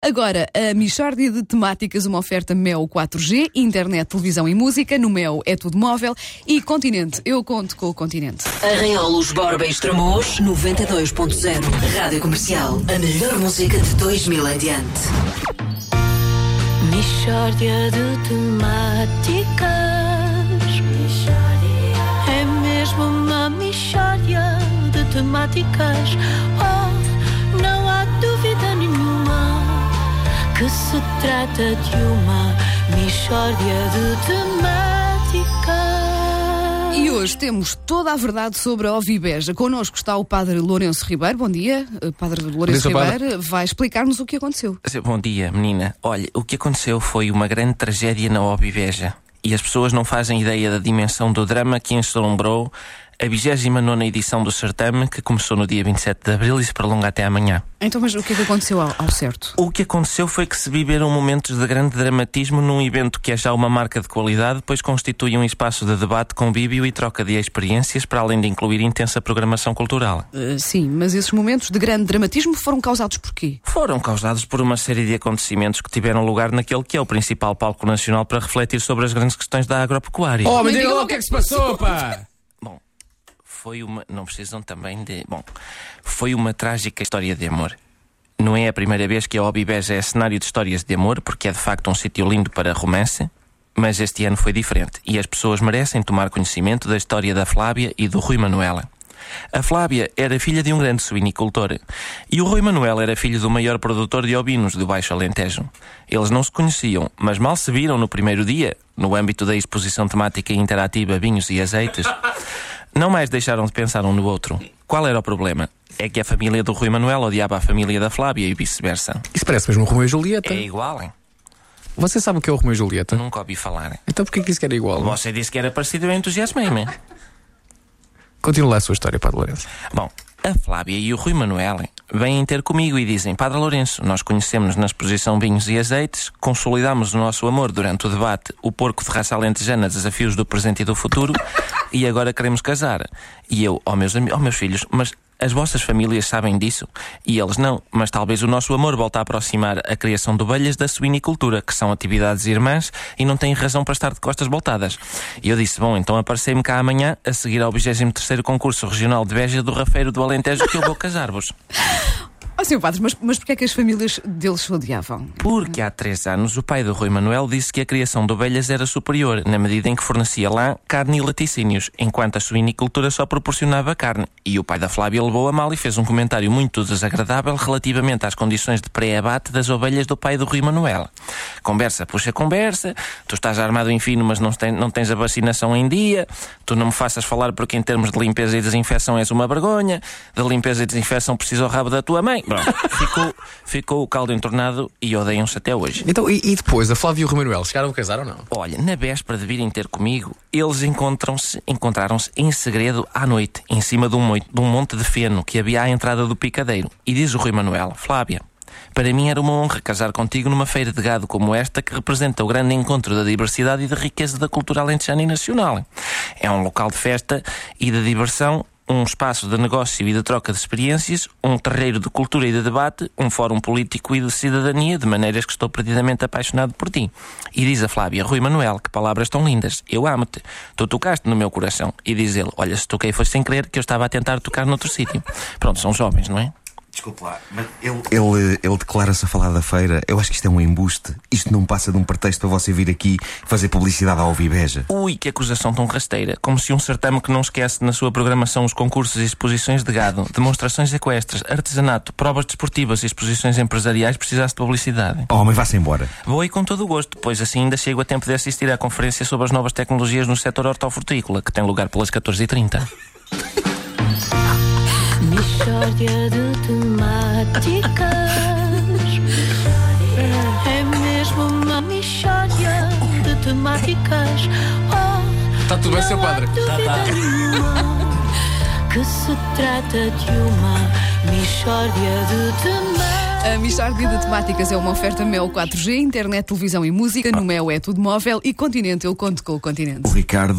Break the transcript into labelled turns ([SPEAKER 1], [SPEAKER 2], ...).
[SPEAKER 1] Agora, a Michórdia de Temáticas, uma oferta Mel 4G, internet, televisão e música. No Mel é tudo móvel. E Continente, eu conto com o Continente.
[SPEAKER 2] Arranholos, Borba e Estremoz, 92.0. Rádio Comercial. A melhor música de 2000 em diante.
[SPEAKER 3] Michórdia de temáticas. É mesmo uma michórdia de temáticas. Oh, trata de uma michórdia de temáticas.
[SPEAKER 1] E hoje temos toda a verdade sobre a Ovibeja. Connosco está o Padre Lourenço Ribeiro. Bom dia, eh, Padre Lourenço
[SPEAKER 4] dia,
[SPEAKER 1] Ribeiro. Vai explicar-nos o que aconteceu.
[SPEAKER 4] Bom dia, menina. Olha, o que aconteceu foi uma grande tragédia na Obiveja. E as pessoas não fazem ideia da dimensão do drama que ensolombrou a 29 edição do certame, que começou no dia 27 de abril e se prolonga até amanhã.
[SPEAKER 1] Então, mas o que é que aconteceu ao, ao certo?
[SPEAKER 4] O que aconteceu foi que se viveram momentos de grande dramatismo num evento que é já uma marca de qualidade, pois constitui um espaço de debate, convívio e troca de experiências, para além de incluir intensa programação cultural.
[SPEAKER 1] Eh, sim, mas esses momentos de grande dramatismo foram causados por quê?
[SPEAKER 4] Foram causados por uma série de acontecimentos que tiveram lugar naquele que é o principal palco nacional para refletir sobre as grandes questões da agropecuária.
[SPEAKER 5] Oh, mas diga lá o que é que se passou, pá!
[SPEAKER 4] Foi uma. Não precisam também de. Bom, foi uma trágica história de amor. Não é a primeira vez que a Obibeja é cenário de histórias de amor, porque é de facto um sítio lindo para romance, mas este ano foi diferente e as pessoas merecem tomar conhecimento da história da Flávia e do Rui Manuela. A Flávia era filha de um grande suinicultor e o Rui Manuel era filho do maior produtor de ovinos do Baixo Alentejo. Eles não se conheciam, mas mal se viram no primeiro dia, no âmbito da exposição temática interativa Vinhos e Azeites. Não mais deixaram de pensar um no outro. Qual era o problema? É que a família do Rui Manuel odiava a família da Flávia e vice-versa.
[SPEAKER 5] Isso parece mesmo o Romeu e Julieta.
[SPEAKER 4] É igual, hein?
[SPEAKER 5] Você sabe o que é o Romeu e Julieta?
[SPEAKER 4] Nunca ouvi falar.
[SPEAKER 5] Então porquê que isso que era igual?
[SPEAKER 4] Você disse que era parecido, eu entusiasmei-me.
[SPEAKER 5] Continua lá a sua história, Padre Lourenço.
[SPEAKER 4] Bom, a Flávia e o Rui Manuel vêm ter comigo e dizem: Padre Lourenço, nós conhecemos na exposição Vinhos e Azeites, consolidamos o nosso amor durante o debate O Porco de Raça Alentejana, Desafios do Presente e do Futuro, e agora queremos casar. E eu, ó meus, ami- ó meus filhos, mas as vossas famílias sabem disso? E eles não, mas talvez o nosso amor volte a aproximar a criação de ovelhas da suinicultura, que são atividades irmãs e não têm razão para estar de costas voltadas. E eu disse: Bom, então aparecei-me cá amanhã a seguir ao 23 concurso regional de Beja do Rafeiro do Alentejo que eu vou casar-vos.
[SPEAKER 1] Oh, senhor Padre, mas, mas porquê é que as famílias deles se odiavam?
[SPEAKER 4] Porque há três anos o pai do Rui Manuel disse que a criação de ovelhas era superior, na medida em que fornecia lá carne e laticínios, enquanto a suinicultura só proporcionava carne. E o pai da Flávia levou a mal e fez um comentário muito desagradável relativamente às condições de pré-abate das ovelhas do pai do Rui Manuel. Conversa, puxa conversa, tu estás armado em fino, mas não, não tens a vacinação em dia, tu não me faças falar porque em termos de limpeza e desinfecção és uma vergonha, de limpeza e desinfecção precisa o rabo da tua mãe. Pronto, ficou, ficou o caldo entornado e odeiam-se até hoje.
[SPEAKER 5] Então, e, e depois, a Flávia e o Romeu chegaram a casar ou não?
[SPEAKER 4] Olha, na véspera de virem ter comigo, eles encontram-se, encontraram-se em segredo à noite, em cima de um, de um monte de feno que havia à entrada do picadeiro. E diz o Rui Manuel, Flávia, para mim era uma honra casar contigo numa feira de gado como esta que representa o grande encontro da diversidade e da riqueza da cultura alentejana e nacional. É um local de festa e de diversão um espaço de negócio e de troca de experiências, um terreiro de cultura e de debate, um fórum político e de cidadania, de maneiras que estou perdidamente apaixonado por ti. E diz a Flávia, Rui Manuel, que palavras tão lindas, eu amo-te, tu tocaste no meu coração. E diz ele, olha, se toquei foi sem querer, que eu estava a tentar tocar noutro sítio. Pronto, são jovens, não é?
[SPEAKER 6] Desculpe lá, mas ele, ele, ele declara-se a falar da feira. Eu acho que isto é um embuste. Isto não passa de um pretexto para você vir aqui fazer publicidade à Alvibeja.
[SPEAKER 4] Ui, que acusação tão rasteira. Como se um certame que não esquece na sua programação os concursos e exposições de gado, demonstrações equestres, artesanato, provas desportivas e exposições empresariais precisasse de publicidade.
[SPEAKER 6] Oh, mas vá-se embora.
[SPEAKER 4] Vou aí com todo o gosto, pois assim ainda chego a tempo de assistir à conferência sobre as novas tecnologias no setor hortofrutícola, que tem lugar pelas 14h30.
[SPEAKER 3] Michórdia de temáticas. É mesmo uma michórdia de temáticas. Oh,
[SPEAKER 5] Está tudo bem, seu padre?
[SPEAKER 3] nenhuma Que se trata de uma michórdia de temáticas.
[SPEAKER 1] A Michórdia de Temáticas é uma oferta Mel 4G, internet, televisão e música. No Mel é tudo móvel e Continente, eu conto com o Continente.
[SPEAKER 6] O Ricardo